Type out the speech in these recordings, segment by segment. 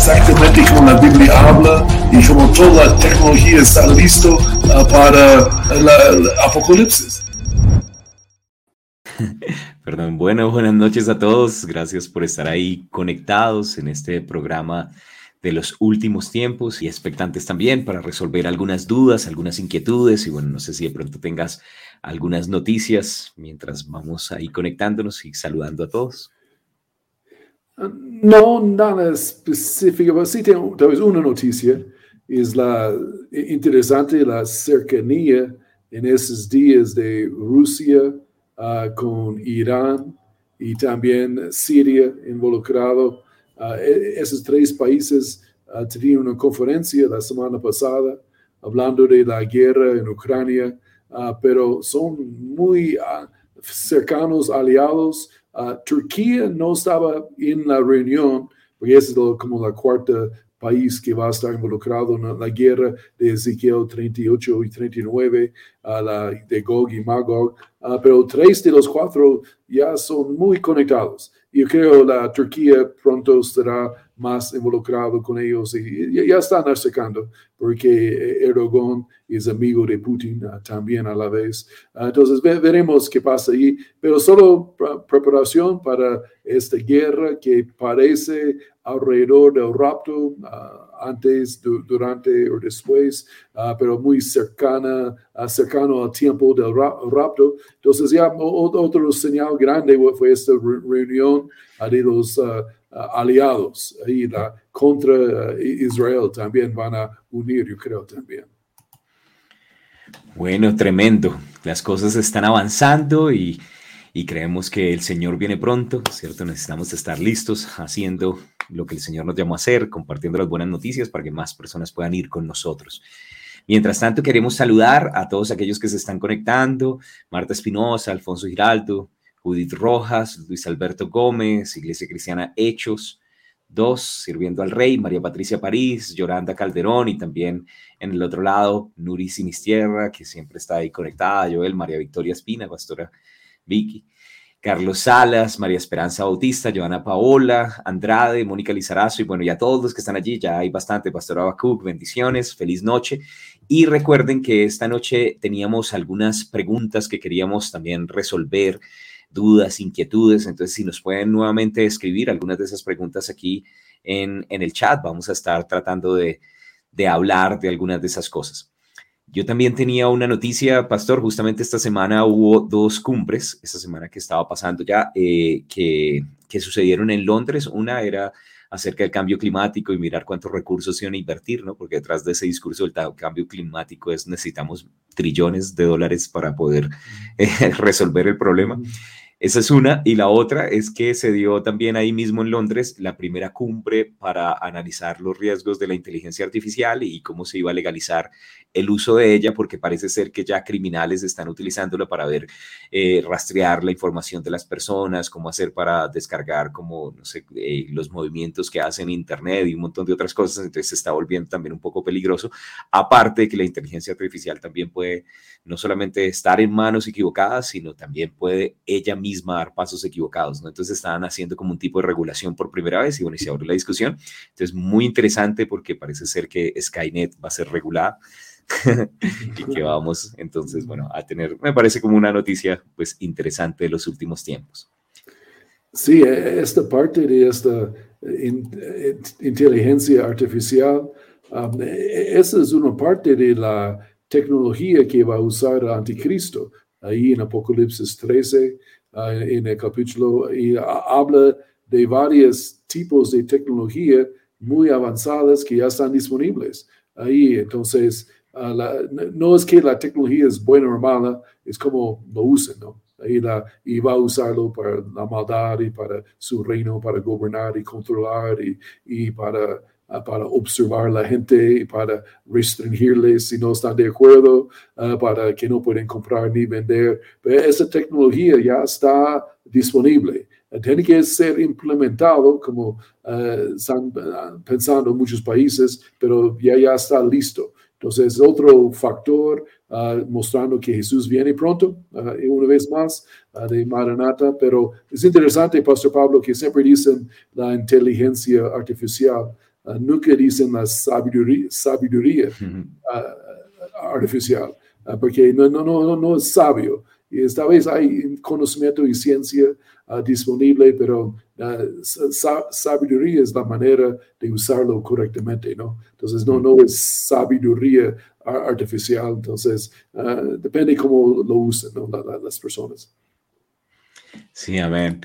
Exactamente como la Biblia habla y como toda la tecnología está listo uh, para el apocalipsis. Perdón, bueno, buenas noches a todos. Gracias por estar ahí conectados en este programa de los últimos tiempos y expectantes también para resolver algunas dudas, algunas inquietudes y bueno, no sé si de pronto tengas algunas noticias mientras vamos ahí conectándonos y saludando a todos. No, nada específico, pero sí tengo tal vez una noticia. Es la interesante la cercanía en esos días de Rusia uh, con Irán y también Siria involucrado. Uh, esos tres países uh, tenían una conferencia la semana pasada hablando de la guerra en Ucrania, pero son muy cercanos aliados Uh, Turquía no estaba en la reunión, porque es como la cuarta país que va a estar involucrado en la guerra de Ezequiel 38 y 39, uh, la de Gog y Magog, uh, pero tres de los cuatro ya son muy conectados. Yo creo la Turquía pronto será más involucrado con ellos y ya están acercando porque Erdogan es amigo de Putin ah, también a la vez. Ah, entonces veremos qué pasa ahí, pero solo preparación para esta guerra que parece alrededor del rapto, ah, antes, durante o después, pero muy cercana, cercano al tiempo del rapto. Entonces ya otro señal grande fue esta reunión de los aliados y la, contra Israel también van a unir, yo creo también. Bueno, tremendo. Las cosas están avanzando y, y, creemos que el Señor viene pronto, ¿cierto? Necesitamos estar listos haciendo lo que el Señor nos llamó a hacer, compartiendo las buenas noticias para que más personas puedan ir con nosotros. Mientras tanto, queremos saludar a todos aquellos que se están conectando, Marta Espinosa, Alfonso Giraldo, Judith Rojas, Luis Alberto Gómez, Iglesia Cristiana Hechos, dos, Sirviendo al Rey, María Patricia París, Yoranda Calderón y también en el otro lado, Nuri Sinistierra, que siempre está ahí conectada, Joel, María Victoria Espina, Pastora Vicky, Carlos Salas, María Esperanza Bautista, Joana Paola, Andrade, Mónica Lizarazo y bueno, ya todos los que están allí, ya hay bastante, Pastora Abacuc, bendiciones, feliz noche. Y recuerden que esta noche teníamos algunas preguntas que queríamos también resolver dudas, inquietudes. Entonces, si nos pueden nuevamente escribir algunas de esas preguntas aquí en, el chat, vamos a estar tratando de, hablar de algunas de esas cosas. Yo también tenía una noticia, Pastor, justamente esta semana hubo dos cumbres, esta semana que estaba pasando ya, eh, que, que, sucedieron en Londres. Una era acerca del cambio climático y mirar cuántos recursos se iban a invertir, ¿no? Porque detrás de ese discurso del cambio climático es necesitamos trillones de dólares para poder eh, resolver el problema. Esa es una. Y la otra es que se dio también ahí mismo en Londres la primera cumbre para analizar los riesgos de la inteligencia artificial y cómo se iba a legalizar el uso de ella, porque parece ser que ya criminales están utilizándola para ver, eh, rastrear la información de las personas, cómo hacer para descargar, como, no sé, eh, los movimientos que hacen Internet y un montón de otras cosas. Entonces se está volviendo también un poco peligroso. Aparte de que la inteligencia artificial también puede no solamente estar en manos equivocadas, sino también puede ella misma misma dar pasos equivocados, ¿no? Entonces estaban haciendo como un tipo de regulación por primera vez y bueno, y se abre la discusión. Entonces, muy interesante porque parece ser que Skynet va a ser regulada y que vamos entonces, bueno, a tener, me parece como una noticia pues interesante de los últimos tiempos. Sí, e, esta parte de esta eh, eh, inteligencia artificial, um, e, esa es una parte de la tecnología que va a usar el anticristo. Ahí en Apocalipsis 13 Ah, en el capítulo y habla de varios tipos de tecnología muy avanzadas que ya están disponibles ahí. Entonces, ah, no es que la tecnología es buena o mala, es como lo usen, ¿no? Ahí la, y va a usarlo para la maldad y para su reino, para gobernar y controlar y, y para para observar a la gente, para restringirles si no están de acuerdo, para que no pueden comprar ni vender. Pero esa tecnología ya está disponible. Tiene que ser implementado como están pensando muchos países, pero ya, ya está listo. Entonces, otro factor mostrando que Jesús viene pronto, una vez más, de Maranata, pero es interesante, Pastor Pablo, que siempre dicen la inteligencia artificial, nunca dicen la sabiduría, sabiduría artificial, porque no, no, no, no es sabio. Y esta vez hay conocimiento y ciencia disponible, pero sabiduría es la manera de usarlo correctamente, ¿no? Entonces, no, no es sabiduría artificial, entonces, ah, depende cómo lo usen ¿no? las personas. Sí, amén.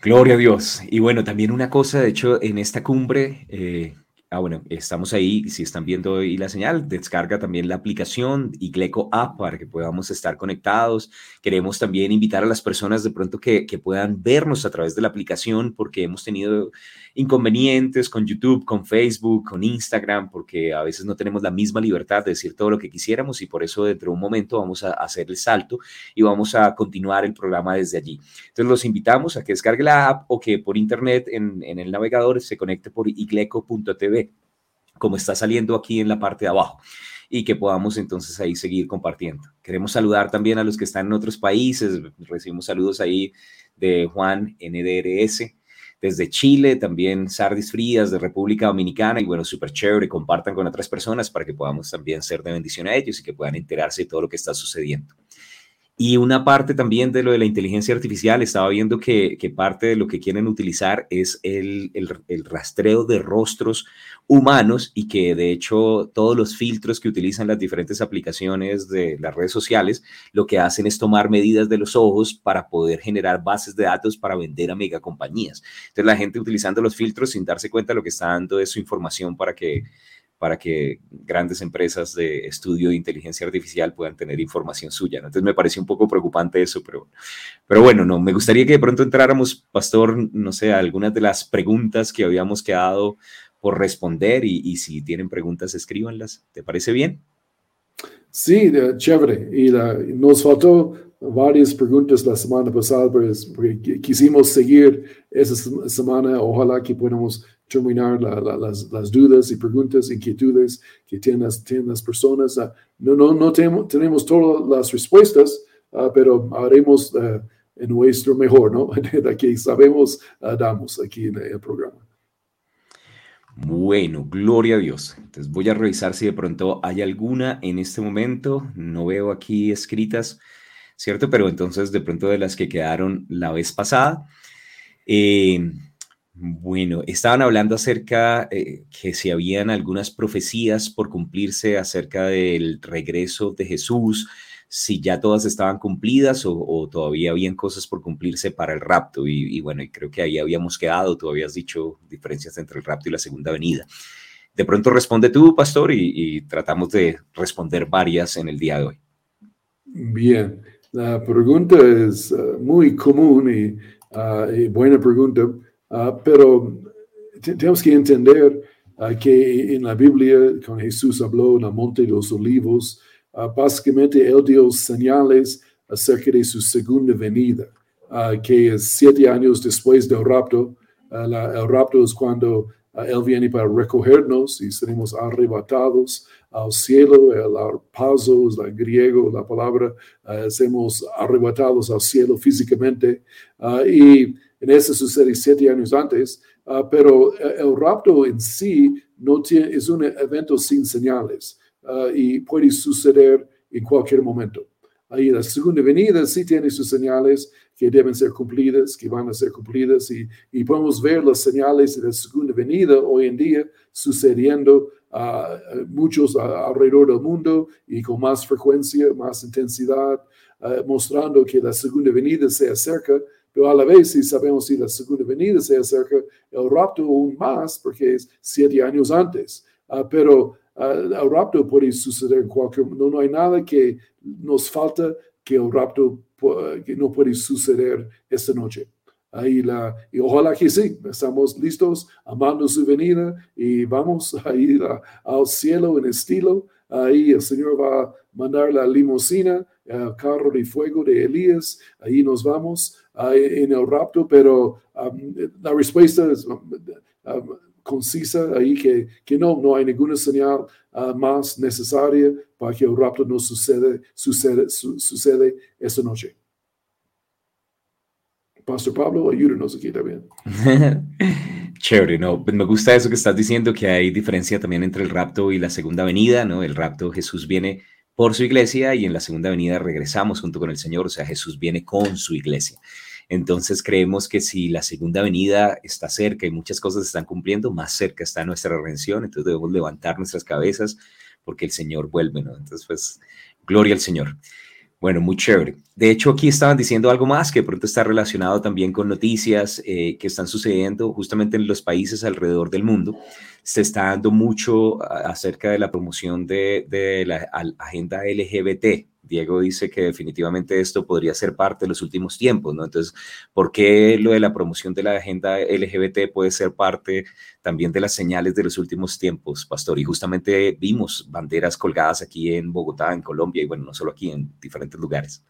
Gloria a Dios. Y bueno, también una cosa, de hecho, en esta cumbre, eh, Ah, bueno, estamos ahí. Si están viendo hoy la señal, descarga también la aplicación Igleco App para que podamos estar conectados. Queremos también invitar a las personas de pronto que, que puedan vernos a través de la aplicación porque hemos tenido inconvenientes con YouTube, con Facebook, con Instagram, porque a veces no tenemos la misma libertad de decir todo lo que quisiéramos y por eso dentro de un momento vamos a hacer el salto y vamos a continuar el programa desde allí. Entonces los invitamos a que descargue la app o que por internet en, en el navegador se conecte por igleco.tv como está saliendo aquí en la parte de abajo y que podamos entonces ahí seguir compartiendo. Queremos saludar también a los que están en otros países. Recibimos saludos ahí de Juan NDRS desde Chile, también Sardis Frías de República Dominicana y bueno, súper chévere, compartan con otras personas para que podamos también ser de bendición a ellos y que puedan enterarse de todo lo que está sucediendo. Y una parte también de lo de la inteligencia artificial, estaba viendo que, parte de lo que quieren utilizar es el, el, rastreo de rostros humanos y que de hecho todos los filtros que utilizan las diferentes aplicaciones de las redes sociales lo que hacen es tomar medidas de los ojos para poder generar bases de datos para vender a megacompañías. Entonces la gente utilizando los filtros sin darse cuenta lo que está dando es su información para que para que grandes empresas de estudio de inteligencia artificial puedan tener información suya. Entonces me pareció un poco preocupante eso, pero, pero bueno, no, me gustaría que de pronto entráramos, Pastor, no sé, a algunas de las preguntas que habíamos quedado por responder y, si tienen preguntas, escríbanlas. ¿Te parece bien? Sí, chévere. Y nos faltó varias preguntas la semana pasada, pues, porque quisimos seguir esa semana. Ojalá que podamos terminar las, dudas y preguntas, inquietudes que tienen las, tienen las personas. Ah, no, no, no tenemos, tenemos todas las respuestas, ah, pero haremos uh, en nuestro mejor, ¿no? De que sabemos, damos aquí en el programa. Bueno, gloria a Dios. Entonces voy a revisar si de pronto hay alguna en este momento. No veo aquí escritas, ¿cierto? Pero entonces de pronto de las que quedaron la vez pasada. Eh, bueno, estaban hablando acerca eh, que si habían algunas profecías por cumplirse acerca del regreso de Jesús, si ya todas estaban cumplidas o, todavía habían cosas por cumplirse para el rapto. Y, bueno, y creo que ahí habíamos quedado, tú habías dicho diferencias entre el rapto y la segunda venida. De pronto responde tú, pastor, y, tratamos de responder varias en el día de hoy. Bien, la pregunta es uh, muy común y, y buena pregunta. Ah, pero tenemos que entender ah, que en la Biblia, cuando Jesús habló en el Monte de los Olivos, ah, básicamente él dio señales acerca de su segunda venida, que es siete años después del rapto. el rapto es cuando él viene para recogernos y seremos arrebatados al cielo. El arpazo es la griego, la palabra, seremos arrebatados al cielo físicamente. y en ese sucede siete años antes, ah, pero eh, el rapto en sí no tiene, es un evento sin señales ah, y puede suceder en cualquier momento. Ahí la segunda venida sí tiene sus señales que deben ser cumplidas, que van a ser cumplidas y, y podemos ver las señales de la segunda venida hoy en día sucediendo a muchos alrededor del mundo y con más frecuencia, más intensidad, ah, mostrando que la segunda venida se acerca pero a la vez, si sabemos si la segunda venida se acerca, el rapto aún más, porque es siete años antes. Ah, pero ah, el rapto puede suceder en cualquier no, no hay nada que nos falta que el rapto que no puede suceder esta noche. Ahí la, y ojalá que sí, estamos listos, amando su venida y vamos a ir al cielo en estilo. Ahí el Señor va a mandar la limusina, carro de fuego de Elías. Ahí nos vamos en el rapto, pero um, la respuesta es um, um, concisa ahí que, que no, no hay ninguna señal uh, más necesaria para que el rapto no sucede, sucede, sucede esta noche. Pastor Pablo, ayúdenos aquí también. Chévere, no, pues me gusta eso que estás diciendo, que hay diferencia también entre el rapto y la segunda venida, ¿no? El rapto, Jesús viene por su iglesia y en la segunda venida regresamos junto con el Señor, o sea, Jesús viene con su iglesia. Entonces creemos que si la segunda venida está cerca y muchas cosas se están cumpliendo, más cerca está nuestra redención, entonces debemos levantar nuestras cabezas porque el Señor vuelve, ¿no? Entonces, pues, gloria al Señor. Bueno, muy chévere. De hecho, aquí estaban diciendo algo más que pronto está relacionado también con noticias eh, que están sucediendo justamente en los países alrededor del mundo. Se está dando mucho acerca de la promoción de la agenda LGBT, Diego dice que definitivamente esto podría ser parte de los últimos tiempos, ¿no? Entonces, ¿por qué lo de la promoción de la agenda LGBT puede ser parte también de las señales de los últimos tiempos, Pastor? Y justamente vimos banderas colgadas aquí en Bogotá, en Colombia, y bueno, no solo aquí, en diferentes lugares.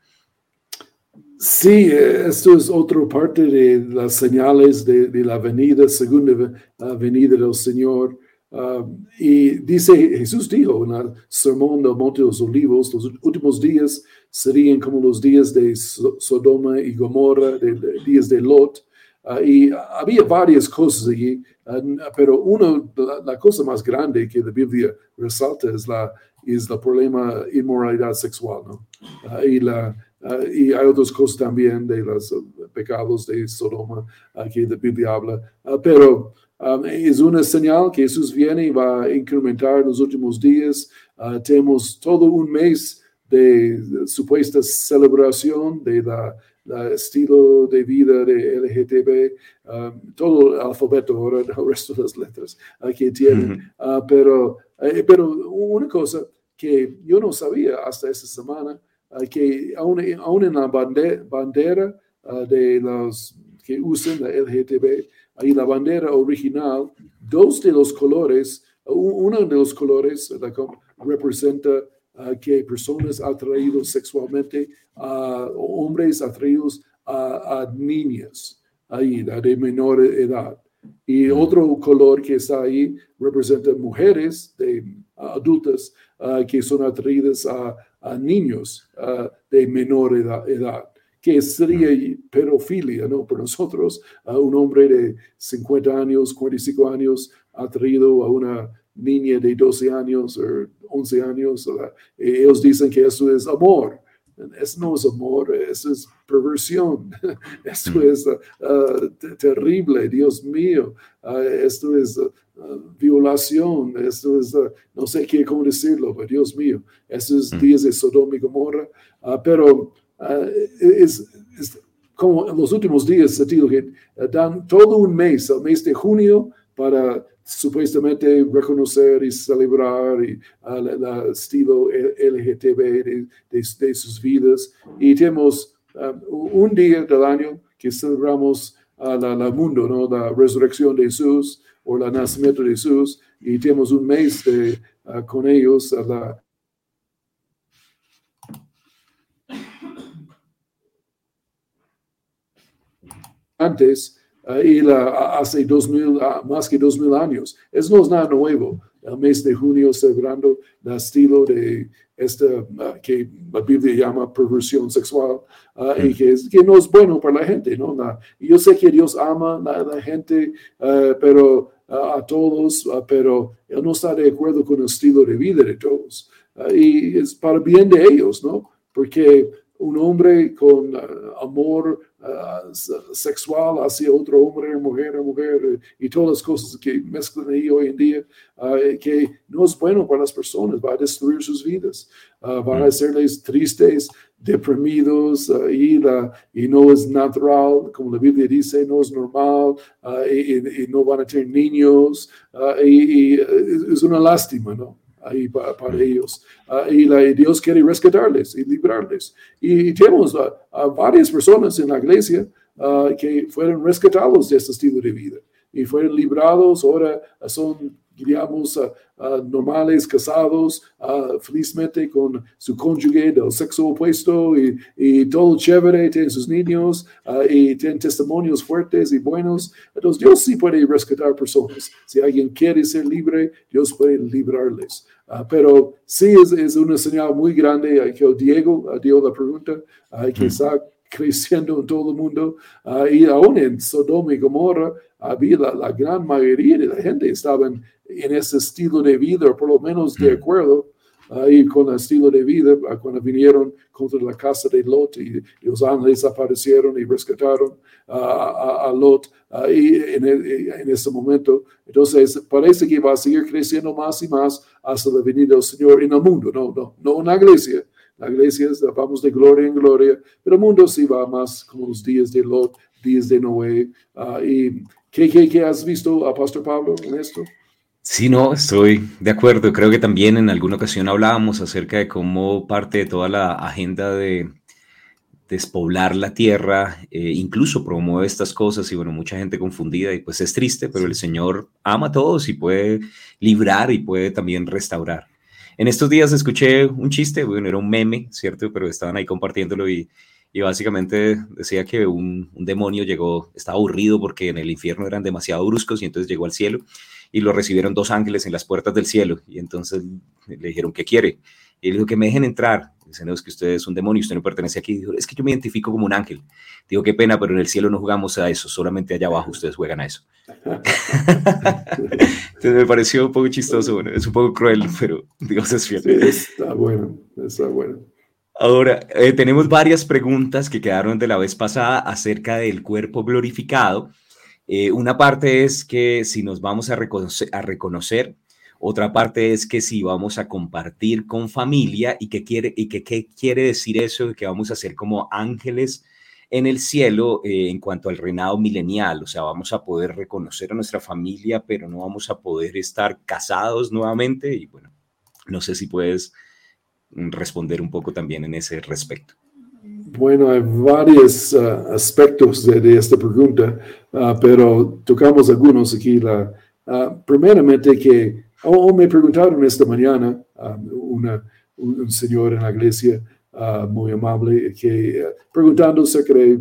Sí, esto es otra parte de las señales de, de la venida, segunda venida del Señor. Um, y dice, Jesús dijo en el sermón del Monte de los Olivos, los últimos días serían como los días de Sodoma y Gomorra, de, días de Lot. Uh, y había varias cosas allí, uh, pero una, la, cosa más grande que la Biblia resalta es la, es el problema inmoralidad sexual, ¿no? Uh, y, la, y hay otras cosas también de los pecados de Sodoma que la Biblia habla, pero Um, es una señal que Jesús viene y va a incrementar en los últimos días. Uh, tenemos todo un mes de, supuesta celebración de la, estilo de vida de LGTB, um, todo el alfabeto ahora, el resto de las letras uh, que tienen. Uh, pero, eh, pero una cosa que yo no sabía hasta esta semana, que aún, aún, en la bandera, bandera de los que usan la LGTB, ahí la bandera original, dos de los colores, uno de los colores representa que personas atraídos sexualmente a hombres atraídos a, niñas, ahí, de menor edad. Y otro color que está ahí representa mujeres de, adultas que son atraídas a, niños de menor edad que sería pedofilia, ¿no? Para nosotros, a un hombre de 50 años, 45 años, atraído a una niña de 12 años o 11 años, ellos dicen que eso es amor. Eso no es amor, eso es perversión. Esto mm. es uh, uh, terrible, Dios mío. Uh, esto es violación, esto es, no sé qué, cómo decirlo, pero Dios mío, eso es mm. días de Sodoma y Gomorra. pero Ah, es, como en los últimos días, que eh, dan todo un mes, el mes de junio, para supuestamente reconocer y celebrar el estilo LGTB de, sus vidas. Y tenemos ah, un día del año que celebramos al mundo, ¿no? la resurrección de Jesús o el nacimiento de Jesús, y tenemos un mes de, ah, con ellos, la, antes uh, y la, hace dos mil, uh, más que dos mil años. Eso no es nada nuevo. El mes de junio celebrando el estilo de esta uh, que la Biblia llama perversión sexual y que, que, no es bueno para la gente. ¿no? y yo sé que Dios ama a la, gente, pero a todos, pero Él no está de acuerdo con el estilo de vida de todos. y es para bien de ellos, ¿no? Porque un hombre con amor Uh, sexual hacia otro hombre, mujer, mujer, y todas las cosas que mezclan ahí hoy en día, uh, que no es bueno para las personas, va a destruir sus vidas, va a mm. hacerles tristes, deprimidos, y, y, no es natural, como la Biblia dice, no es normal, y, no van a tener niños, y, es una lástima, ¿no? Ahí para, ellos. Ah, y, Dios quiere rescatarles y librarles. Y tenemos a, varias personas en la iglesia ah, que fueron rescatados de este estilo de vida y fueron librados, ahora son digamos, normales, casados, felizmente con su cónyuge del sexo opuesto y, y todo chévere, tienen sus niños y tienen testimonios fuertes y buenos. Entonces Dios sí puede rescatar personas. Si alguien quiere ser libre, Dios puede librarles. pero sí es, es, una señal muy grande que Diego dio la pregunta, que está creciendo en todo el mundo y aún en Sodoma y Gomorra había la, gran mayoría de la gente estaban en ese estilo de vida, por lo menos de mm. acuerdo ahí con el estilo de vida, cuando vinieron contra la casa de Lot y, los ángeles aparecieron y rescataron a, Lot ahí en, en, ese momento. Entonces, parece que va a seguir creciendo más y más hasta la venida del Señor en el mundo, no, no, no en la iglesia. La iglesia es, vamos de gloria en gloria, pero el mundo sí va más como los días de Lot, días de Noé. Ah, y ¿Qué, qué, has visto, Pastor Pablo, en esto? Sí, no, estoy de acuerdo. Creo que también en alguna ocasión hablábamos acerca de cómo parte de toda la agenda de despoblar la tierra, eh, incluso promueve estas cosas y bueno, mucha gente confundida y pues es triste, pero el Señor ama a todos y puede librar y puede también restaurar. En estos días escuché un chiste, bueno, era un meme, ¿cierto? Pero estaban ahí compartiéndolo y y básicamente decía que un, demonio llegó, estaba aburrido porque en el infierno eran demasiado bruscos y entonces llegó al cielo y lo recibieron dos ángeles en las puertas del cielo y entonces le dijeron, ¿qué quiere? Y él dijo, que me dejen entrar. Dice, no, es que usted es un demonio, usted no pertenece aquí. Dijo, es que yo me identifico como un ángel. Dijo, qué pena, pero en el cielo no jugamos a eso, solamente allá abajo ustedes juegan a eso. Entonces me pareció un poco chistoso, bueno, es un poco cruel, pero Dios es fiel. está bueno, está bueno. Ahora, eh, tenemos varias preguntas que quedaron de la vez pasada acerca del cuerpo glorificado. Eh, una parte es que si nos vamos a reconocer, a reconocer, otra parte es que si vamos a compartir con familia y qué quiere, y que, qué quiere decir eso, que vamos a ser como ángeles en el cielo eh, en cuanto al reinado milenial, o sea, vamos a poder reconocer a nuestra familia, pero no vamos a poder estar casados nuevamente. Y bueno, no sé si puedes responder un poco también en ese respecto. Bueno, hay varios uh, aspectos de, esta pregunta, uh, pero tocamos algunos aquí. La, uh, primeramente que, o me preguntaron esta mañana, um, una, un, señor en la iglesia muy amable, que preguntando acerca de,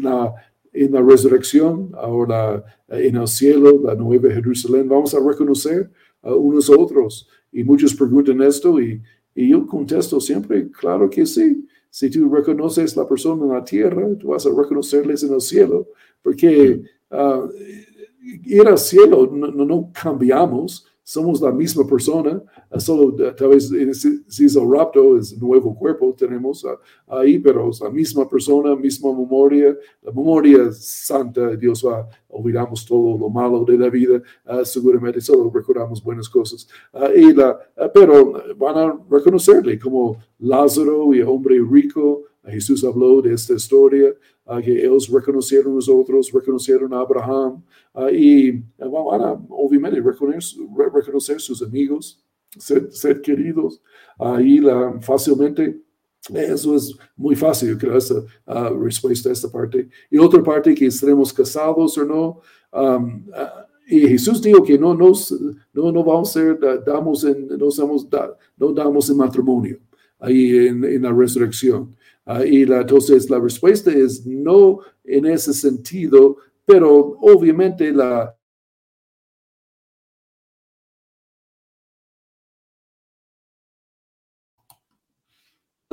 la, en la resurrección, ahora en el cielo, la nueva Jerusalén, vamos a reconocer a unos otros. Y muchos preguntan esto y y yo contesto siempre, claro que sí. Si tú reconoces la persona en la tierra, tú vas a reconocerles en el cielo, porque uh, ir al cielo no, no cambiamos, somos la misma persona, ah, solo tal vez si es el rapto, es nuevo cuerpo tenemos ahí, pero es la misma persona, misma memoria, la memoria santa, Dios va, olvidamos todo lo malo de la vida, uh, seguramente solo recordamos buenas cosas, y la, pero van a reconocerle como Lázaro y hombre rico, Jesús habló de esta historia, que ellos reconocieron a nosotros, reconocieron a Abraham y van a obviamente reconocer, reconocer sus amigos, ser, queridos. Ahí la, fácilmente eso es muy fácil, creo, esa respuesta a esta parte. Y otra parte, que estaremos casados o no. Um, y Jesús dijo que no, nos, no, no vamos a ser, damos en, somos, no damos en matrimonio ahí en, en la resurrección. Ah, y la, entonces la respuesta es no en ese sentido, pero obviamente la,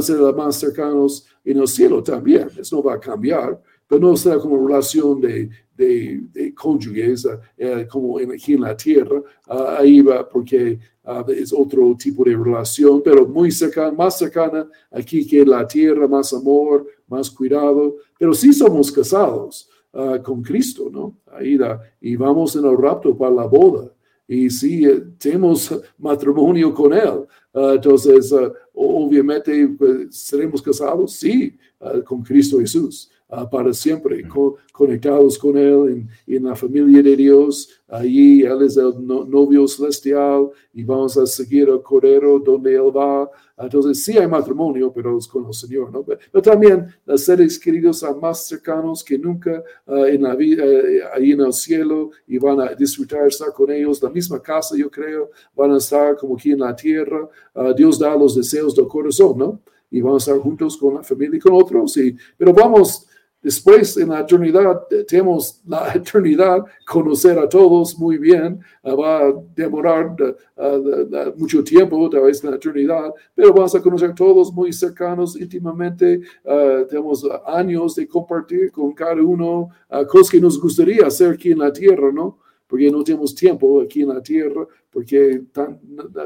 ser más cercanos en el cielo también. Eso no va a cambiar, pero no será como relación de, de, de cónyuges eh, como en, aquí en la tierra. Ah, ahí va porque ah, es otro tipo de relación, pero muy cercana, más cercana aquí que en la tierra, más amor, más cuidado. Pero sí somos casados uh, con Cristo, ¿no? Ahí y vamos en el rapto para la boda. Y sí, eh, tenemos matrimonio con Él. Uh, entonces, uh, obviamente, pues, seremos casados, sí, con Cristo Jesús. Ah, para siempre, conectados con Él en, la familia de Dios. Allí Él es el novio celestial y vamos a seguir al Cordero donde Él va. Entonces, sí hay matrimonio, pero es con el Señor, ¿no? Pero, también los seres queridos son más cercanos que nunca ah, en la vida, eh, ahí en el cielo, y van a disfrutar estar con ellos. La misma casa, yo creo, van a estar como aquí en la tierra. Ah, Dios da los deseos del corazón, ¿no? Y van a estar juntos con la familia y con otros. Y, pero vamos Después, en la eternidad, tenemos la eternidad, conocer a todos muy bien, ah, va a demorar ah, mucho tiempo, tal vez en la eternidad, pero vamos a conocer a todos muy cercanos, íntimamente. Ah, tenemos años de compartir con cada uno cosas que nos gustaría hacer aquí en la tierra, ¿no? porque no tenemos tiempo aquí en la tierra, porque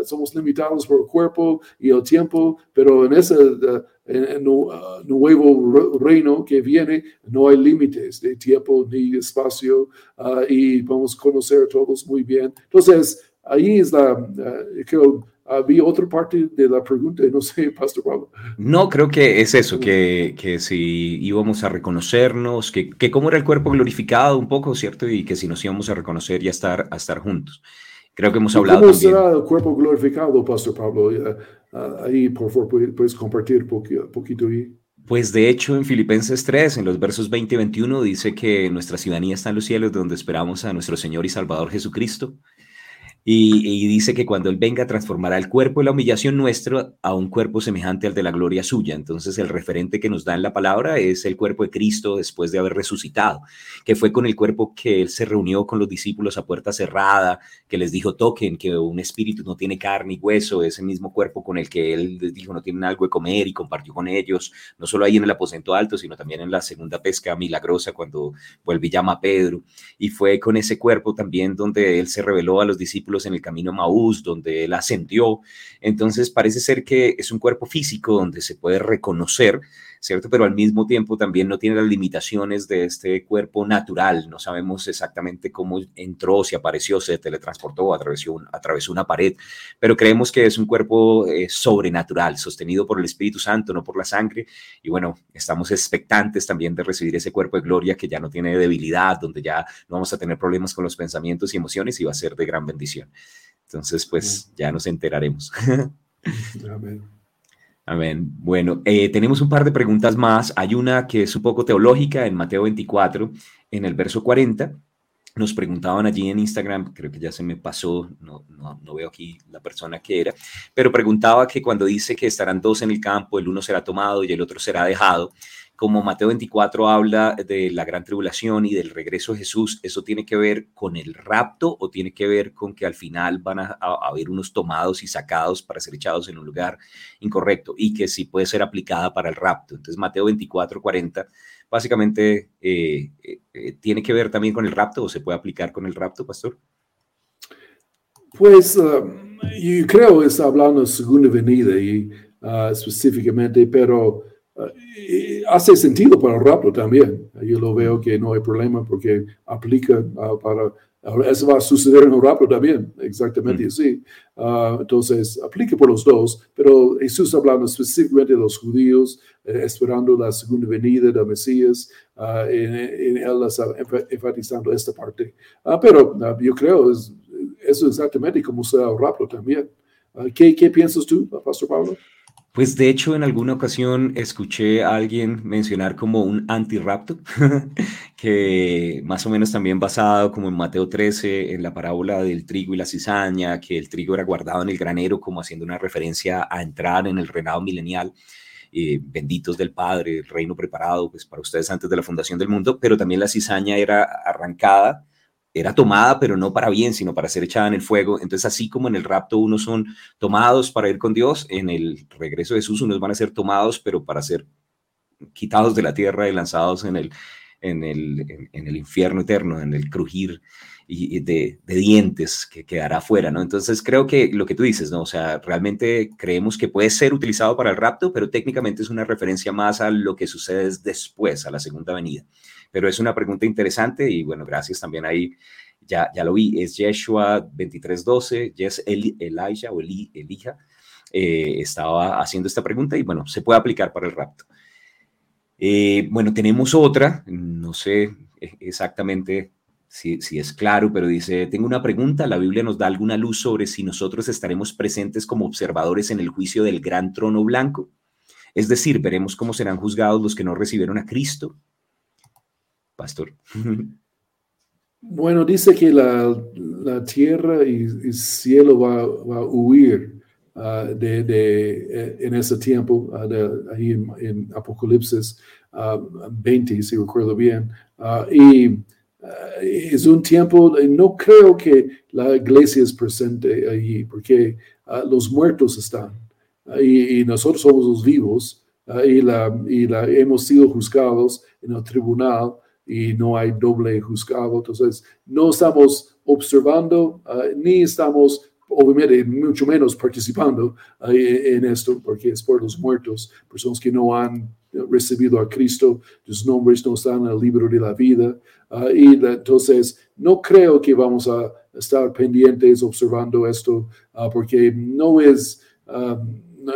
somos limitados por el cuerpo y el tiempo, pero en ese en, uh, nuevo reino que viene no hay límites de tiempo ni espacio uh, y vamos a conocer a todos muy bien. Entonces, ahí es la, uh, creo, había otra parte de la pregunta, no sé, Pastor Pablo. No, creo que es eso, que, que si íbamos a reconocernos, que, que cómo era el cuerpo glorificado un poco, ¿cierto? Y que si nos íbamos a reconocer y a estar, a estar juntos. Creo que hemos hablado ¿Cómo será el cuerpo glorificado, Pastor Pablo? ahí, por favor, puedes compartir un poquito ahí. Pues de hecho en Filipenses 3, en los versos 20 y 21, dice que nuestra ciudadanía está en los cielos donde esperamos a nuestro Señor y Salvador Jesucristo. Y, dice que cuando Él venga transformará el cuerpo de la humillación nuestro a un cuerpo semejante al de la gloria suya. Entonces el referente que nos da en la palabra es el cuerpo de Cristo después de haber resucitado, que fue con el cuerpo que Él se reunió con los discípulos a puerta cerrada, que les dijo toquen, que un espíritu no tiene carne y hueso, ese mismo cuerpo con el que Él dijo no tienen algo de comer y compartió con ellos, no solo ahí en el aposento alto, sino también en la segunda pesca milagrosa cuando vuelve y llama a Pedro. Y fue con ese cuerpo también donde Él se reveló a los discípulos en el camino Maús, donde él ascendió. Entonces parece ser que es un cuerpo físico donde se puede reconocer ¿cierto? Pero al mismo tiempo también no tiene las limitaciones de este cuerpo natural. No sabemos exactamente cómo entró, si apareció, se teletransportó, atravesó, atravesó una pared, pero creemos que es un cuerpo eh, sobrenatural, sostenido por el Espíritu Santo, no por la sangre. Y bueno, estamos expectantes también de recibir ese cuerpo de gloria que ya no tiene debilidad, donde ya no vamos a tener problemas con los pensamientos y emociones y va a ser de gran bendición. Entonces, pues ya nos enteraremos. Amén. Amén. Bueno, eh, tenemos un par de preguntas más. Hay una que es un poco teológica en Mateo 24, en el verso 40. Nos preguntaban allí en Instagram, creo que ya se me pasó, no, no, no veo aquí la persona que era, pero preguntaba que cuando dice que estarán dos en el campo, el uno será tomado y el otro será dejado, como Mateo 24 habla de la gran tribulación y del regreso de Jesús, ¿eso tiene que ver con el rapto o tiene que ver con que al final van a, haber unos tomados y sacados para ser echados en un lugar incorrecto y que sí puede ser aplicada para el rapto? Entonces Mateo 24, 40 básicamente eh, eh, eh, tiene que ver también con el rapto o se puede aplicar con el rapto, pastor. Pues yo creo que está hablando de segunda venida y uh, específicamente, pero hace sentido para el rapto también. Yo lo veo que no hay problema porque aplica ah, para... Eso va a suceder en el rapto también, exactamente así. Ah, entonces, aplica por los dos, pero Jesús hablando específicamente de los judíos, eh, esperando la segunda venida del Mesías, uh, en, él está enfatizando esta parte. pero yo creo es, eso exactamente como será el rapto también. ¿qué, ¿Qué piensas tú, Pastor Pablo? Pues de hecho, en alguna ocasión escuché a alguien mencionar como un antirrapto, que más o menos también basado como en Mateo 13, en la parábola del trigo y la cizaña, que el trigo era guardado en el granero como haciendo una referencia a entrar en el reinado milenial. Eh, benditos del Padre, el reino preparado pues, para ustedes antes de la fundación del mundo, pero también la cizaña era arrancada era tomada, pero no para bien, sino para ser echada en el fuego. Entonces, así como en el rapto unos son tomados para ir con Dios, en el regreso de Jesús unos van a ser tomados, pero para ser quitados de la tierra y lanzados en el, en el, en, el infierno eterno, en el crujir y, de, de, dientes que quedará fuera, ¿no? Entonces creo que lo que tú dices, ¿no? O sea, realmente creemos que puede ser utilizado para el rapto, pero técnicamente es una referencia más a lo que sucede después, a la segunda venida pero es una pregunta interesante y bueno, gracias también ahí. Ya, ya lo vi, es Yeshua 2312, Yes Eli, Elijah o Eli, Elija, eh, estaba haciendo esta pregunta y bueno, se puede aplicar para el rapto. Eh, bueno, tenemos otra, no sé exactamente si, si, es claro, pero dice, tengo una pregunta, la Biblia nos da alguna luz sobre si nosotros estaremos presentes como observadores en el juicio del gran trono blanco. Es decir, veremos cómo serán juzgados los que no recibieron a Cristo. Pastor. Bueno, dice que la, la tierra y el cielo va, a huir uh, de, de, eh, en ese tiempo, de, ahí en, Apocalipsis uh, 20, si recuerdo bien. y es un tiempo, no creo que la iglesia es presente allí, porque los muertos están. Y, y, nosotros somos los vivos y, la, y la, hemos sido juzgados en el tribunal y no hay doble juzgado. Entonces, no estamos observando uh, ni estamos, obviamente, mucho menos participando uh, en esto, porque es por los muertos, personas que no han recibido a Cristo, sus nombres no están en el libro de la vida. Uh, y entonces, no creo que vamos a estar pendientes observando esto, porque no es...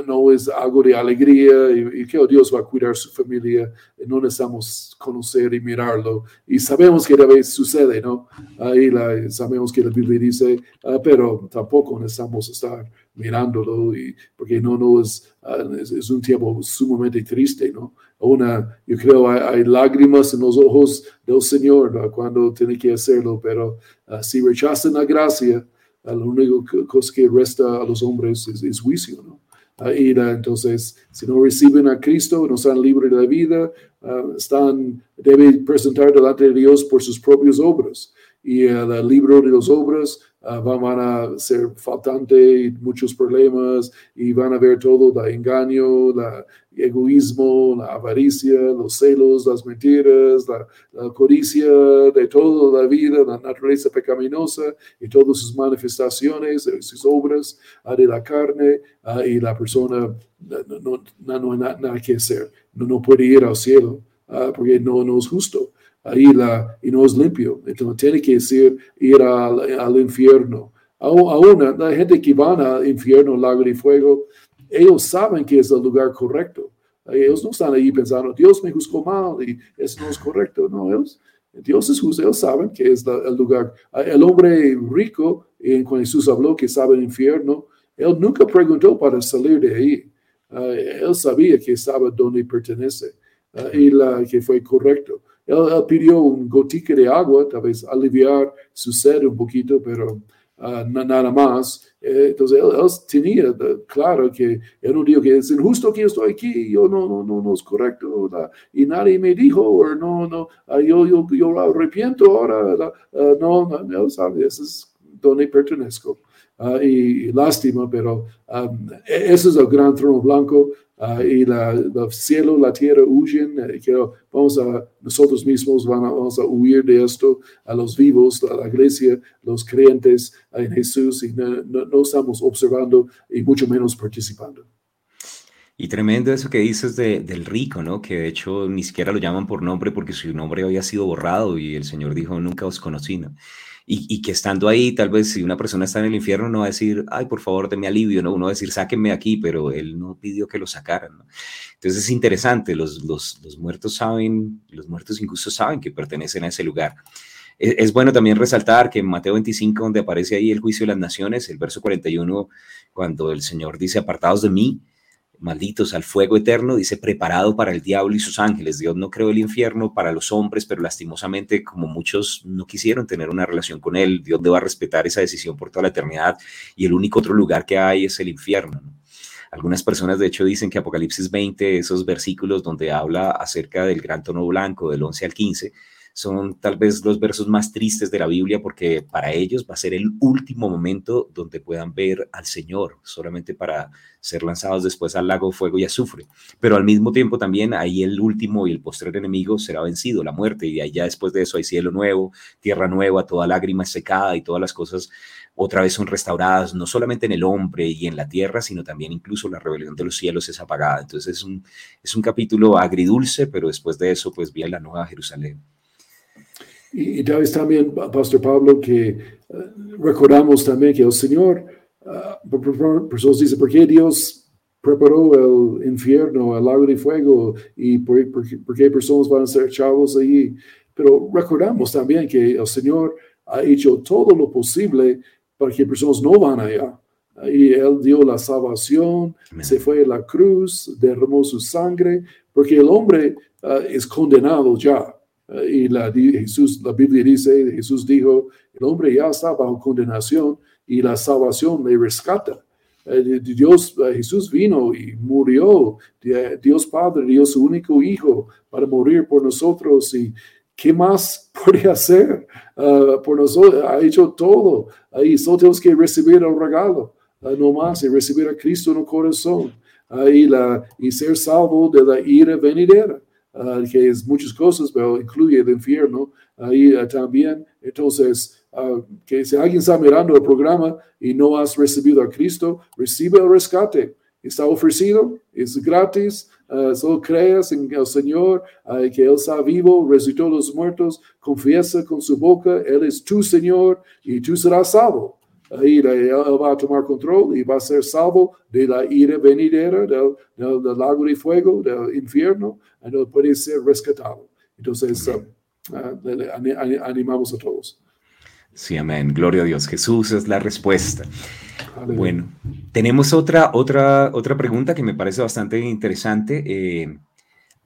no, es algo de alegría y, que oh, Dios va a cuidar su familia. Y no necesitamos conocer y mirarlo. Y sabemos que a veces sucede, ¿no? Ahí la, sabemos que la Biblia dice, ah, pero tampoco necesitamos estar mirándolo y, porque no, no es, ah, es, un tiempo sumamente triste, ¿no? Una, yo creo hay, hay lágrimas en los ojos del Señor cuando tiene que hacerlo, pero ah, si rechazan la gracia, lo único cosa que resta a los hombres es, es juicio, ¿no? Entonces, si no reciben a Cristo, no están libres de la vida, ah, están, deben presentar delante de Dios por sus propias obras. Y el libro de las obras uh, van a ser faltante y muchos problemas y van a ver todo el engaño, el egoísmo, la avaricia, los celos, las mentiras, la, codicia de toda la vida, la naturaleza pecaminosa y todas sus manifestaciones, sus obras uh, de la carne uh, y la persona no, no, hay nada que hacer, no, no puede ir al cielo porque no, no es justo ahí la, y no es limpio. Entonces tiene que decir ir al, al infierno. Aún la gente que van al infierno, lago de fuego, ellos saben que es el lugar correcto. Ellos no están ahí pensando, Dios me juzgó mal y eso no es correcto. No, ellos, Dios es justo, ellos saben que es el lugar. El hombre rico, en cuando Jesús habló que estaba en el infierno, él nunca preguntó para salir de ahí. él sabía que estaba donde pertenece y la, que fue correcto. Él, pidió un gotique de agua, tal vez aliviar su sed un poquito, pero uh, nada más. Eh, entonces él, tenía claro que él no dijo que es injusto que yo estoy aquí, yo no, no, no, no es correcto, y nadie me dijo, o no, no, uh, yo, yo, yo arrepiento ahora, uh, no, no, él sabe, eso es donde pertenezco. y, lástima, pero um, ese es el gran trono blanco. Uh, y la, el cielo, la tierra huyen, eh, que vamos a, nosotros mismos vamos a huir de esto, a los vivos, a la iglesia, los creyentes en Jesús, y no, no, estamos observando y mucho menos participando. Y tremendo eso que dices de, del rico, ¿no? Que de hecho ni siquiera lo llaman por nombre porque su nombre había sido borrado y el Señor dijo, nunca os conocí, ¿no? Y, que estando ahí, tal vez si una persona está en el infierno, no va a decir, ay, por favor, me alivio, no, uno va a decir, sáquenme aquí, pero él no pidió que lo sacaran. ¿no? Entonces es interesante, los, los, los, muertos saben, los muertos incluso saben que pertenecen a ese lugar. Es, es bueno también resaltar que en Mateo 25, donde aparece ahí el juicio de las naciones, el verso 41, cuando el Señor dice, apartados de mí, malditos al fuego eterno, dice, preparado para el diablo y sus ángeles. Dios no creó el infierno para los hombres, pero lastimosamente, como muchos no quisieron tener una relación con Él, Dios debe respetar esa decisión por toda la eternidad y el único otro lugar que hay es el infierno. Algunas personas, de hecho, dicen que Apocalipsis 20, esos versículos donde habla acerca del gran tono blanco, del 11 al 15, son tal vez los versos más tristes de la Biblia porque para ellos va a ser el último momento donde puedan ver al Señor, solamente para ser lanzados después al lago fuego y azufre. Pero al mismo tiempo también ahí el último y el postrer enemigo será vencido, la muerte, y allá después de eso hay cielo nuevo, tierra nueva, toda lágrima secada y todas las cosas otra vez son restauradas, no solamente en el hombre y en la tierra, sino también incluso la rebelión de los cielos es apagada. Entonces es un, es un capítulo agridulce, pero después de eso pues viene la nueva Jerusalén. Y, tal vez también, Pastor Pablo, que eh, recordamos también que el Señor, uh, personas dicen, ¿por qué Dios preparó el infierno, el lago de fuego y por, por, qué personas van a ser echados allí. Pero recordamos también que el Señor ha hecho todo lo posible para que personas no van allá. Y Él dio la salvación, se fue a la cruz, derramó su sangre, porque el hombre ah, es condenado ya. Ah, y la, Jesús, la Biblia dice, Jesús dijo, el hombre ya está bajo condenación y la salvación le rescata. Eh, Dios, eh, Jesús vino y murió. Dios Padre dio su único hijo para morir por nosotros. ¿Y qué más puede hacer uh, por nosotros? Ha hecho todo. Ahí solo tenemos que recibir el regalo, uh, no más, y recibir a Cristo en el corazón. Ahí la, y ser salvo de la ira venidera. Uh, que es muchas cosas, pero incluye el infierno ahí también. Entonces, Ah, que si alguien está mirando el programa y no has recibido a Cristo, recibe el rescate. Está ofrecido, es gratis, uh, solo creas en el Señor, uh, que Él está vivo, resucitó a los muertos, confiesa con su boca, Él es tu Señor y tú serás salvo. Ahí Él va a tomar control y va a ser salvo de la ira venidera, del, del, lago de fuego, del infierno, y no puede ser rescatado. Entonces, animamos a todos. Sí, amén. Gloria a Dios. Jesús es la respuesta. Bueno, tenemos otra, otra, otra pregunta que me parece bastante interesante, eh,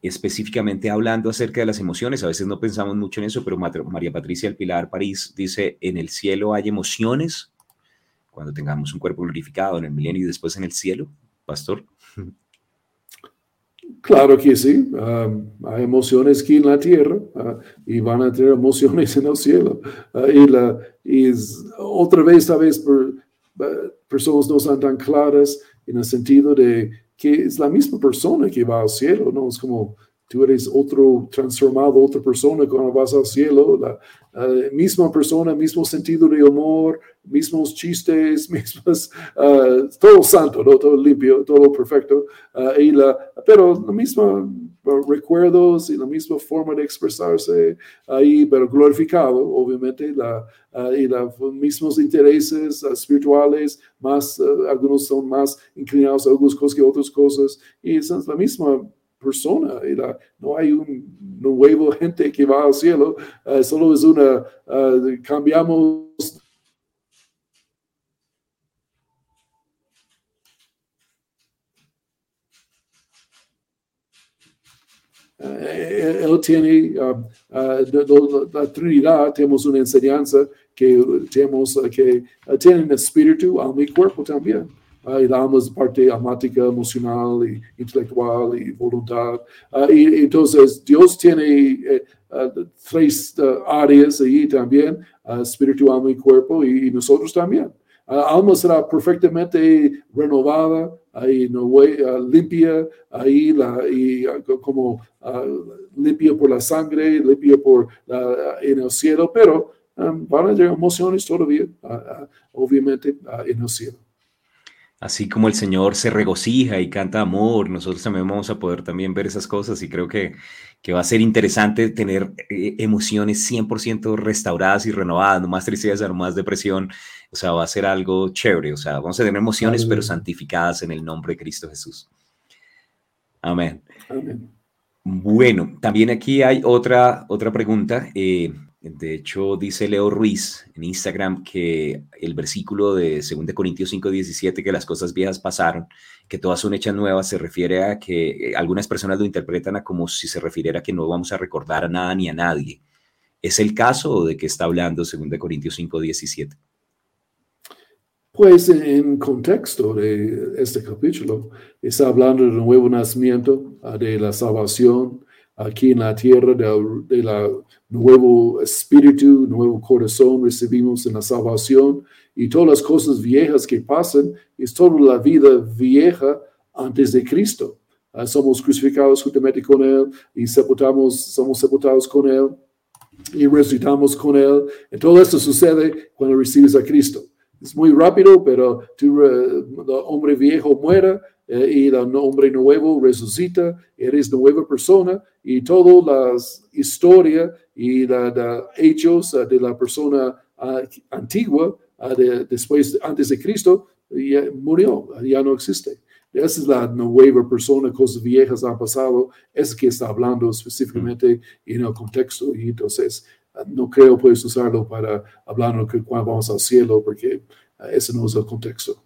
específicamente hablando acerca de las emociones. A veces no pensamos mucho en eso, pero María Patricia del Pilar París dice, en el cielo hay emociones cuando tengamos un cuerpo glorificado en el milenio y después en el cielo, pastor. Claro que sí, hay emociones aquí en la tierra ah, y van a tener emociones en el cielo. Ah, y, la, y otra vez, tal vez, por, personas no están tan claras en el sentido de que es la misma persona que va al cielo, ¿no? Es como tú eres otro transformado, otra persona cuando vas al cielo, la misma persona, mismo sentido de humor, mismos chistes, mismos, uh, todo santo, todo limpio, todo perfecto, uh, y la, pero la misma recuerdos y la misma forma de expresarse ahí, pero glorificado, obviamente, la, uh, y los mismos intereses espirituales, más, algunos son más inclinados a algunas cosas que otras cosas, y es la misma persona. no hay un nuevo gente que va al cielo, uh, solo es una, uh, cambiamos. Uh, él tiene um, la Trinidad, tenemos una enseñanza que tenemos que tiene espíritu, alma y cuerpo también y la alma es parte almática, emocional, y intelectual y voluntad. Uh, y, entonces Dios tiene eh, uh, tres uh, áreas ahí también, espíritu, alma y cuerpo, y, nosotros también. alma será perfectamente renovada, ahí no, limpia, ahí la, y, como limpia por la sangre, limpia por en el cielo, pero um, van a tener emociones todavía, obviamente, en el cielo. Así como el Señor se regocija y canta amor, nosotros también vamos a poder también ver esas cosas y creo que, que va a ser interesante tener eh, emociones 100% restauradas y renovadas, no más tristeza, no más depresión, o sea, va a ser algo chévere, o sea, vamos a tener emociones pero santificadas en el nombre de Cristo Jesús. Amén. Bueno, también aquí hay otra, otra pregunta. Eh, de hecho, dice Leo Ruiz en Instagram que el versículo de 2 Corintios 5:17, que las cosas viejas pasaron, que todas son hechas nuevas, se refiere a que eh, algunas personas lo interpretan como si se refiriera a que no vamos a recordar a nada ni a nadie. ¿Es el caso de qué está hablando 2 Corintios 5:17? Pues en contexto de este capítulo, está hablando del nuevo nacimiento, de la salvación, aquí en la tierra, del la nuevo espíritu, nuevo corazón recibimos en la salvación y todas las cosas viejas que pasan es toda la vida vieja antes de Cristo. Ah, somos crucificados juntamente con Él y sepultamos, somos sepultados con Él y resucitamos con Él. Y todo esto sucede cuando recibes a Cristo. Es muy rápido, pero tu el hombre viejo muera eh, y el hombre nuevo resucita, eres nueva persona y todas las historias y los hechos eh, de la persona ah, antigua, ah, después, antes de Cristo, ya murió, ya no existe. esa es la nueva persona, cosas viejas han pasado, es que está hablando específicamente en el contexto y entonces no creo puedes usarlo para hablar que cuando vamos al cielo porque ese no es el contexto.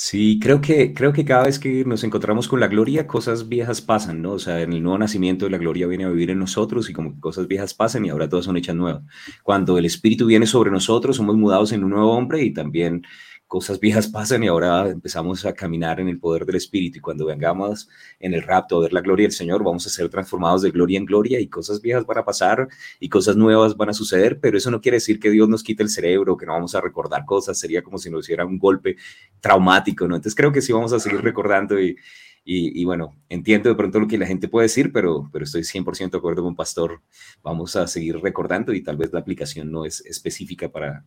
Sí, creo que, creo que cada vez que nos encontramos con la gloria, cosas viejas pasan, ¿no? O sea, en el nuevo nacimiento la gloria viene a vivir en nosotros y como cosas viejas pasan y ahora todas son hechas nuevas. Cuando el Espíritu viene sobre nosotros, somos mudados en un nuevo hombre y también cosas viejas pasan y ahora empezamos a caminar en el poder del Espíritu y cuando vengamos en el rapto a ver la gloria del Señor, vamos a ser transformados de gloria en gloria y cosas viejas van a pasar y cosas nuevas van a suceder, pero eso no quiere decir que Dios nos quite el cerebro, que no vamos a recordar cosas, sería como si nos hiciera un golpe traumático, ¿no? Entonces creo que sí vamos a seguir recordando y, y, bueno, entiendo de pronto lo que la gente puede decir, pero, pero estoy 100% de acuerdo con Pastor. Vamos a seguir recordando y tal vez la aplicación no es específica para,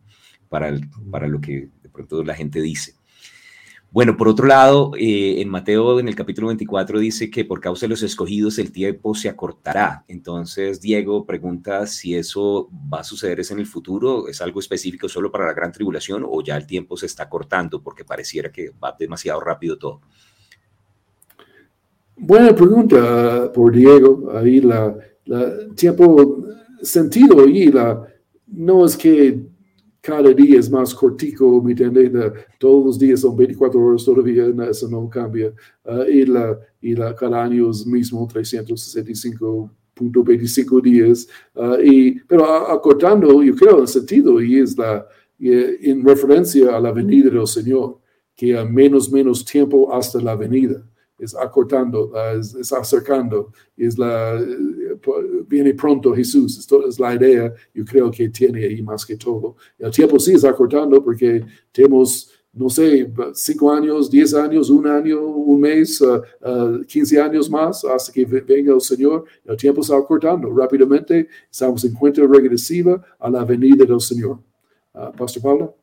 para, para lo que de pronto la gente dice. Bueno, por otro lado, eh, en Mateo, en el capítulo 24, dice que por causa de los escogidos el tiempo se acortará. Entonces, Diego pregunta si eso va a suceder es en el futuro, es algo específico solo para la gran tribulación o ya el tiempo se está cortando porque pareciera que va demasiado rápido todo. Buena pregunta por Diego. Ahí la, tiempo sentido y la no es que cada día es más cortico, ¿me entiendes? Todos los días son 24 horas todavía, eso no cambia. Ah, y, la, y la, cada año es mismo 365.25 días. Uh, y, pero acortando, yo creo, el sentido, y es la, en referencia a la venida del Señor, que a menos, menos tiempo hasta la venida es acortando, es, acercando, es la, viene pronto Jesús, esto es la idea, yo creo que tiene ahí más que todo. El tiempo sí es acortando porque tenemos, no sé, cinco años, diez años, un año, un mes, uh, uh, quince años más hasta que venga el Señor. El tiempo está acortando rápidamente, estamos en cuenta regresiva a la venida del Señor. Uh, Pastor Pablo.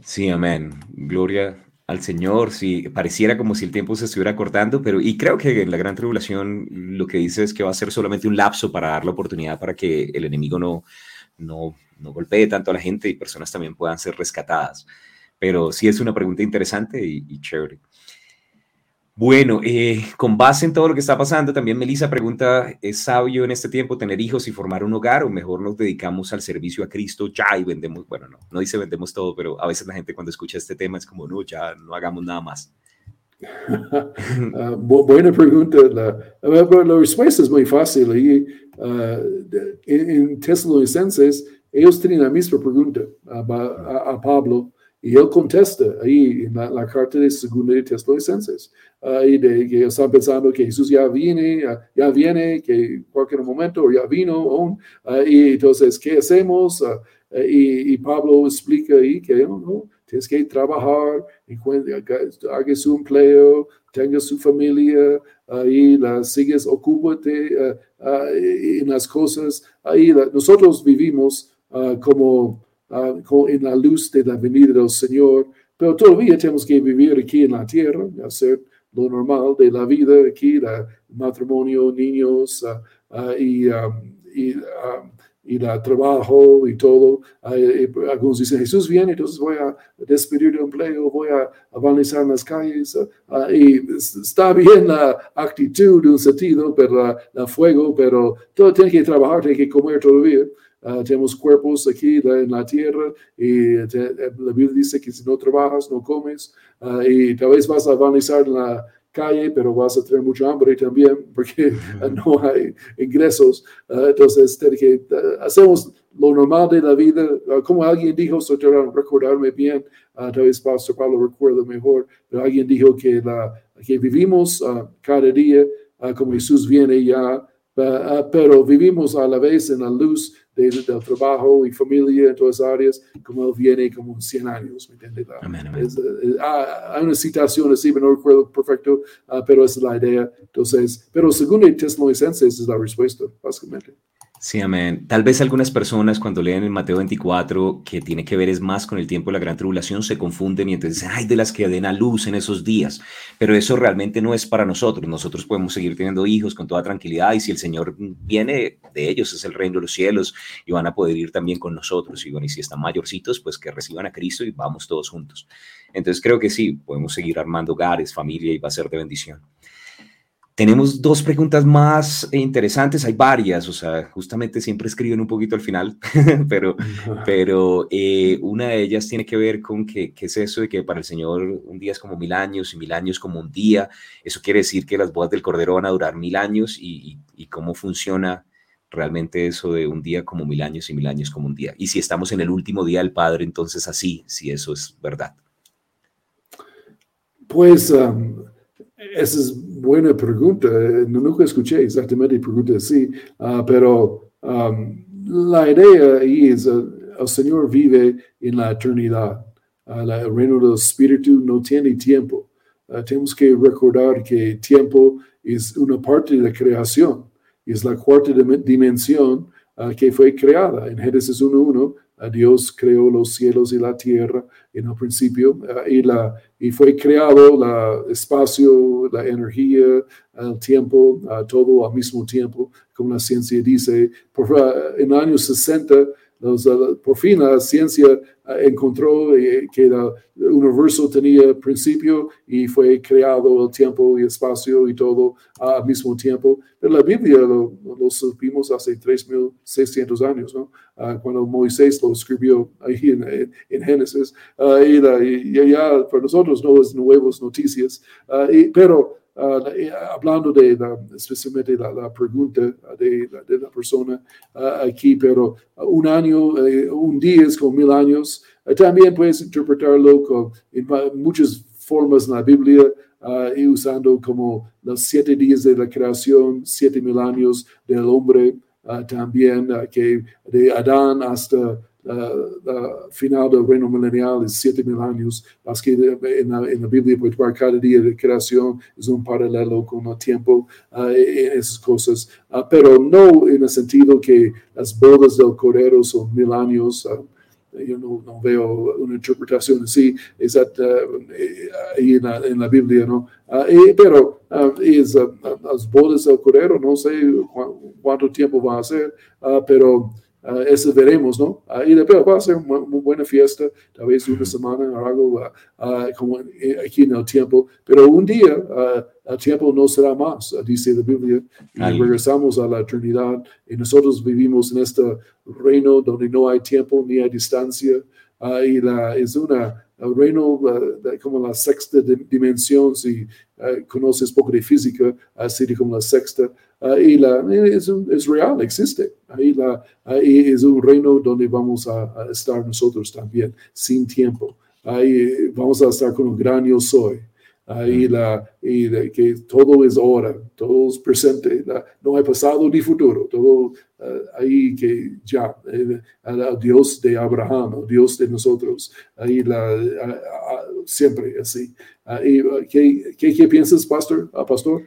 Sí, amén. Gloria al Señor, si pareciera como si el tiempo se estuviera cortando, pero y creo que en la gran tribulación lo que dice es que va a ser solamente un lapso para dar la oportunidad para que el enemigo no, no, no golpee tanto a la gente y personas también puedan ser rescatadas. Pero sí es una pregunta interesante y, y chévere. Bueno, eh, con base en todo lo que está pasando, también Melissa pregunta, ¿es sabio en este tiempo tener hijos y formar un hogar o mejor nos dedicamos al servicio a Cristo ya y vendemos? Bueno, no, no dice vendemos todo, pero a veces la gente cuando escucha este tema es como, no, ya no hagamos nada más. Ah, buena pregunta. La, la, respuesta es muy fácil. Y, uh, en, en Tesalonicenses, ellos tienen la misma pregunta a Pablo y él contesta ahí en la, carta de segunda de Tesalonicenses, ahí de que están pensando que Jesús ya viene, ya viene, que cualquier momento ya vino aún, y entonces, ¿qué hacemos? y, Pablo explica ahí que no, tienes que trabajar, haga su empleo, tenga su familia, ahí la sigues, ocúpate en las cosas. Ahí nosotros vivimos como Ah, en la luz de la venida del Señor, pero todavía tenemos que vivir aquí en la tierra, hacer lo normal de la vida aquí, el matrimonio, niños uh, uh, y, um, y, um, y el trabajo y todo. algunos dicen, Jesús viene, entonces voy a despedir de empleo, voy a avanzar en las calles. y está bien la actitud de un sentido, pero la, fuego, pero todo tiene que trabajar, tiene que comer todavía. Ah, tenemos cuerpos aquí en la tierra y la Biblia dice que si no trabajas, no comes uh, y tal vez vas a avanzar en la calle, pero vas a tener mucha hambre también porque no hay ingresos. Uh, entonces, que, hacemos lo normal de la vida. como alguien dijo, estoy tratando de recordarme bien, tal vez Pastor Pablo recuerda mejor, pero alguien dijo que, la, que vivimos cada día como Jesús viene ya, pero vivimos a la vez en la luz del trabajo y familia en todas áreas, como él viene como 100 años, ¿me entiendes? Eh, ah, hay una citación así, no recuerdo perfecto, pero es la idea. Entonces, pero según el Tesalonicenses es la respuesta, básicamente. Sí, amén. Tal vez algunas personas cuando leen el Mateo 24, que tiene que ver es más con el tiempo de la gran tribulación, se confunden y entonces dicen, ay, de las que den a luz en esos días. Pero eso realmente no es para nosotros. Nosotros podemos seguir teniendo hijos con toda tranquilidad y si el Señor viene de ellos, es el reino de los cielos y van a poder ir también con nosotros. Y bueno, y si están mayorcitos, pues que reciban a Cristo y vamos todos juntos. Entonces creo que sí, podemos seguir armando hogares, familia y va a ser de bendición. Tenemos dos preguntas más interesantes, hay varias, o sea, justamente siempre escriben un poquito al final, pero, pero eh, una de ellas tiene que ver con que, qué es eso de que para el Señor un día es como mil años y mil años como un día. Eso quiere decir que las bodas del Cordero van a durar mil años y, y cómo funciona realmente eso de un día como mil años y mil años como un día. Y si estamos en el último día del Padre, entonces así, si eso es verdad. Pues um, esa es buena pregunta. Nunca escuché exactamente pregunta así, uh, pero um, la idea ahí es uh, el Señor vive en la eternidad. Uh, el reino del Espíritu no tiene tiempo. tenemos que recordar que tiempo es una parte de la creación. Es la cuarta dimensión que fue creada. En Génesis 1.1 Dios creó los cielos y la tierra en el principio eh, y, la, y fue creado el espacio, la energía, el tiempo, eh, todo al mismo tiempo, como la ciencia dice. Por, en los años 60 por fin la ciencia eh, encontró eh, que el universo tenía principio y fue creado el tiempo y espacio y todo al mismo tiempo. Pero la Biblia lo, supimos hace 3.600 años, ¿no? Ah, cuando Moisés lo escribió ahí en, Génesis. Ah, y, ya para nosotros no es nuevas noticias, ah, pero Uh, hablando de la, especialmente la, la pregunta de, de, la persona uh, aquí, pero un año, uh, un día es como mil años. también puedes interpretarlo con, en muchas formas en la Biblia, y usando como los siete días de la creación, siete mil años del hombre, también que de Adán hasta la, final del reino milenial es siete mil años, más que en la, en la Biblia, pues cada día de creación es un paralelo con el tiempo, uh, esas cosas, uh, pero no en el sentido que las bodas del Cordero son mil años. Uh, yo no, veo una interpretación así exacta ahí en la, Biblia, ¿no? pero las bodas del Cordero, no sé cuánto tiempo va a ser, pero Uh, eso veremos, ¿no? Uh, y después va a ser una muy buena fiesta, tal vez una semana o algo uh, como aquí en el tiempo, pero un día el tiempo no será más, dice la Biblia, y regresamos a la eternidad y nosotros vivimos en este reino donde no hay tiempo ni hay distancia, y la, es una reino como la sexta dimensión, si conoces poco de física, así como la sexta, y la, es, es, real, existe. Ahí, la, es un reino donde vamos a, estar nosotros también, sin tiempo. Ahí vamos a estar con un gran yo soy. Ahí la, y de, que todo es ahora, todo es presente, no hay pasado ni futuro, todo eh, ahí que ya, el, Dios de Abraham, el Dios de nosotros, ahí la, siempre así. ¿qué, qué, qué piensas, pastor? pastor?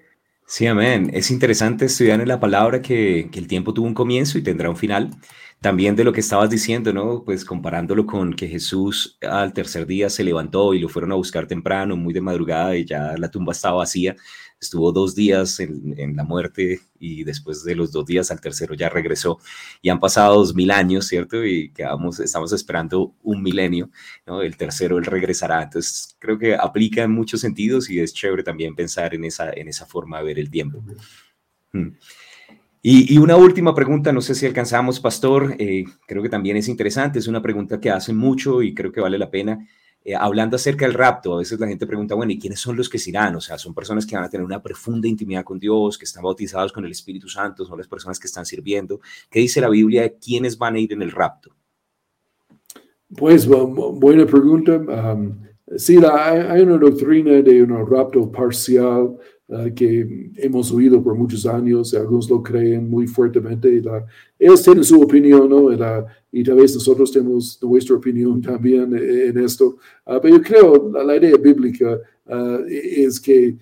Sí, amén. Es interesante estudiar en la palabra que, el tiempo tuvo un comienzo y tendrá un final. También de lo que estabas diciendo, ¿no? Pues comparándolo con que Jesús al tercer día se levantó y lo fueron a buscar temprano, muy de madrugada y ya la tumba estaba vacía estuvo dos días en, la muerte y después de los dos días al tercero ya regresó. Y han pasado dos mil años, ¿cierto? Y quedamos, estamos esperando un milenio, ¿no? El tercero él regresará. Entonces creo que aplica en muchos sentidos y es chévere también pensar en esa, en esa forma de ver el tiempo. Hmm. Y, una última pregunta, no sé si alcanzamos, Pastor, eh, creo que también es interesante, es una pregunta que hacen mucho y creo que vale la pena. Eh, hablando acerca del rapto, a veces la gente pregunta, bueno, ¿y quiénes son los que se irán? O sea, son personas que van a tener una profunda intimidad con Dios, que están bautizados con el Espíritu Santo, son las personas que están sirviendo. ¿Qué dice la Biblia de quiénes van a ir en el rapto? Pues buena pregunta. Um, sí, hay una doctrina de un rapto parcial que hemos oído por muchos años, algunos lo creen muy fuertemente, la, ellos tienen su opinión, ¿no? y tal vez nosotros tenemos nuestra opinión también en esto, uh, pero yo creo la, la idea bíblica uh, es que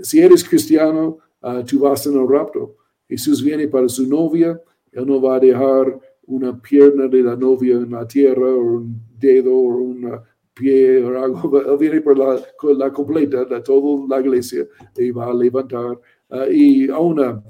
si eres cristiano, tú vas en el rapto. Jesús viene para su novia, Él no va a dejar una pierna de la novia en la tierra o un dedo o un pie. Él viene por la, la completa de toda la iglesia y va a levantar. Uh, y a una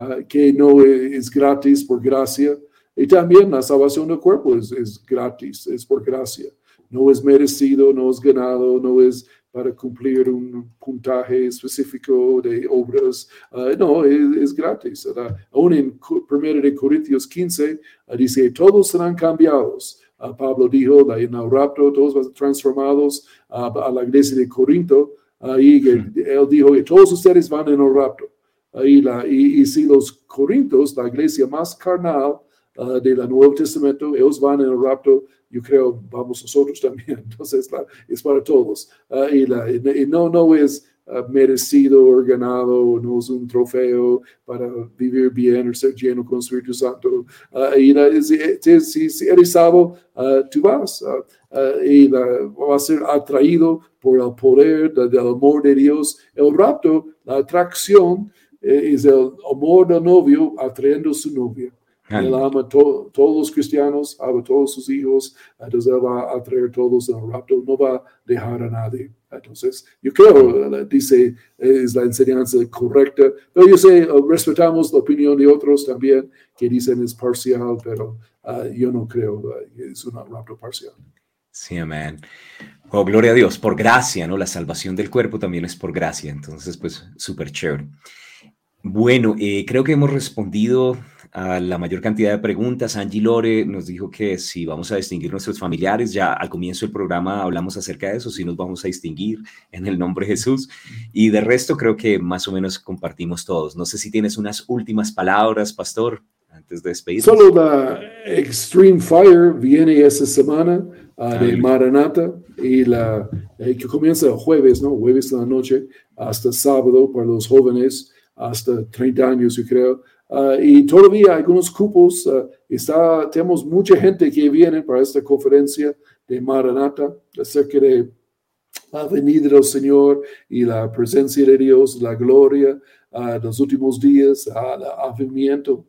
uh, que no es gratis por gracia. Y también la salvación del cuerpo es gratis, es por gracia no es merecido, no es ganado, no es para cumplir un puntaje específico de obras. Uh, no, es, es gratis. ¿verdad? Aún en 1 de Corintios 15 uh, dice, todos serán cambiados. Uh, Pablo dijo, en el rapto, todos van transformados a la iglesia de Corinto. y hmm. él dijo que todos ustedes van en el rapto. Y, la, y, y, si los corintos, la iglesia más carnal uh, del Nuevo Testamento, ellos van en el rapto, yo creo, vamos nosotros también. Entonces, es para todos. Uh, y, la, y, no, no es uh, merecido o ganado, no es un trofeo para vivir bien o ser lleno con Espíritu Santo. Y la, si, si, si, eres salvo, tú vas. y va a ser atraído por el poder del amor de Dios. El rapto, la atracción, eh, es el amor del novio atrayendo a su novia. Él ama a todos los cristianos, ama a todos sus hijos, entonces él va a traer a todos en el rapto, no va a dejar a nadie. Entonces, yo creo, dice, es la enseñanza correcta, pero yo sé, respetamos la opinión de otros también que dicen es parcial, pero uh, yo no creo que es un rapto parcial. Sí, amén. Oh, gloria a Dios, por gracia, ¿no? La salvación del cuerpo también es por gracia, entonces, pues, súper chévere. Bueno, eh, creo que hemos respondido a la mayor cantidad de preguntas. Angie Lore nos dijo que si vamos a distinguir nuestros familiares, ya al comienzo del programa hablamos acerca de eso, si nos vamos a distinguir en el nombre de Jesús. Y de resto creo que más o menos compartimos todos. No sé si tienes unas últimas palabras, pastor, antes de despedirnos. Solo la Extreme Fire viene esa semana uh, de Maranata y la eh, que comienza el jueves, ¿no? Jueves de la noche hasta sábado para los jóvenes hasta 30 años, yo creo. Uh, y todavía algunos cupos, uh, está, tenemos mucha gente que viene para esta conferencia de Maranata acerca de la venida del Señor y la presencia de Dios, la gloria uh, los últimos días, el avivamiento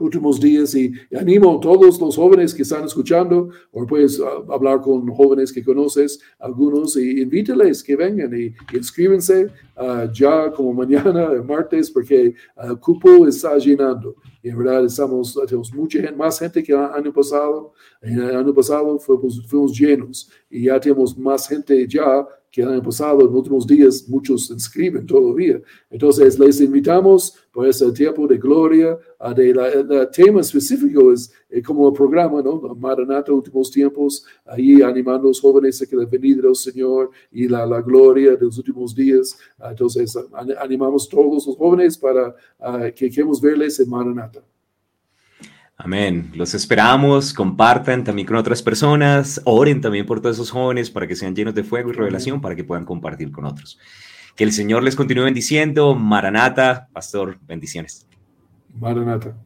últimos días y, animo a todos los jóvenes que están escuchando o puedes uh, hablar con jóvenes que conoces, algunos, y invíteles que vengan y, inscríbense uh, ya como mañana, martes, porque uh, el cupo está llenando. Y en verdad estamos, tenemos mucha gente, más gente que el año pasado. En el año pasado fuimos, fuimos llenos y ya tenemos más gente ya que año pasado, en últimos días, muchos inscriben todavía. Entonces, les invitamos por ese tiempo de gloria. El tema específico es eh, como el programa, ¿no? Maranata, últimos tiempos, ahí animando a los jóvenes a que la venida del Señor y la, la gloria de los últimos días. Entonces, animamos a todos los jóvenes para uh, que queremos verles en Maranata. Amén. Los esperamos, compartan también con otras personas, oren también por todos esos jóvenes para que sean llenos de fuego y revelación, para que puedan compartir con otros. Que el Señor les continúe bendiciendo. Maranata, pastor, bendiciones. Maranata.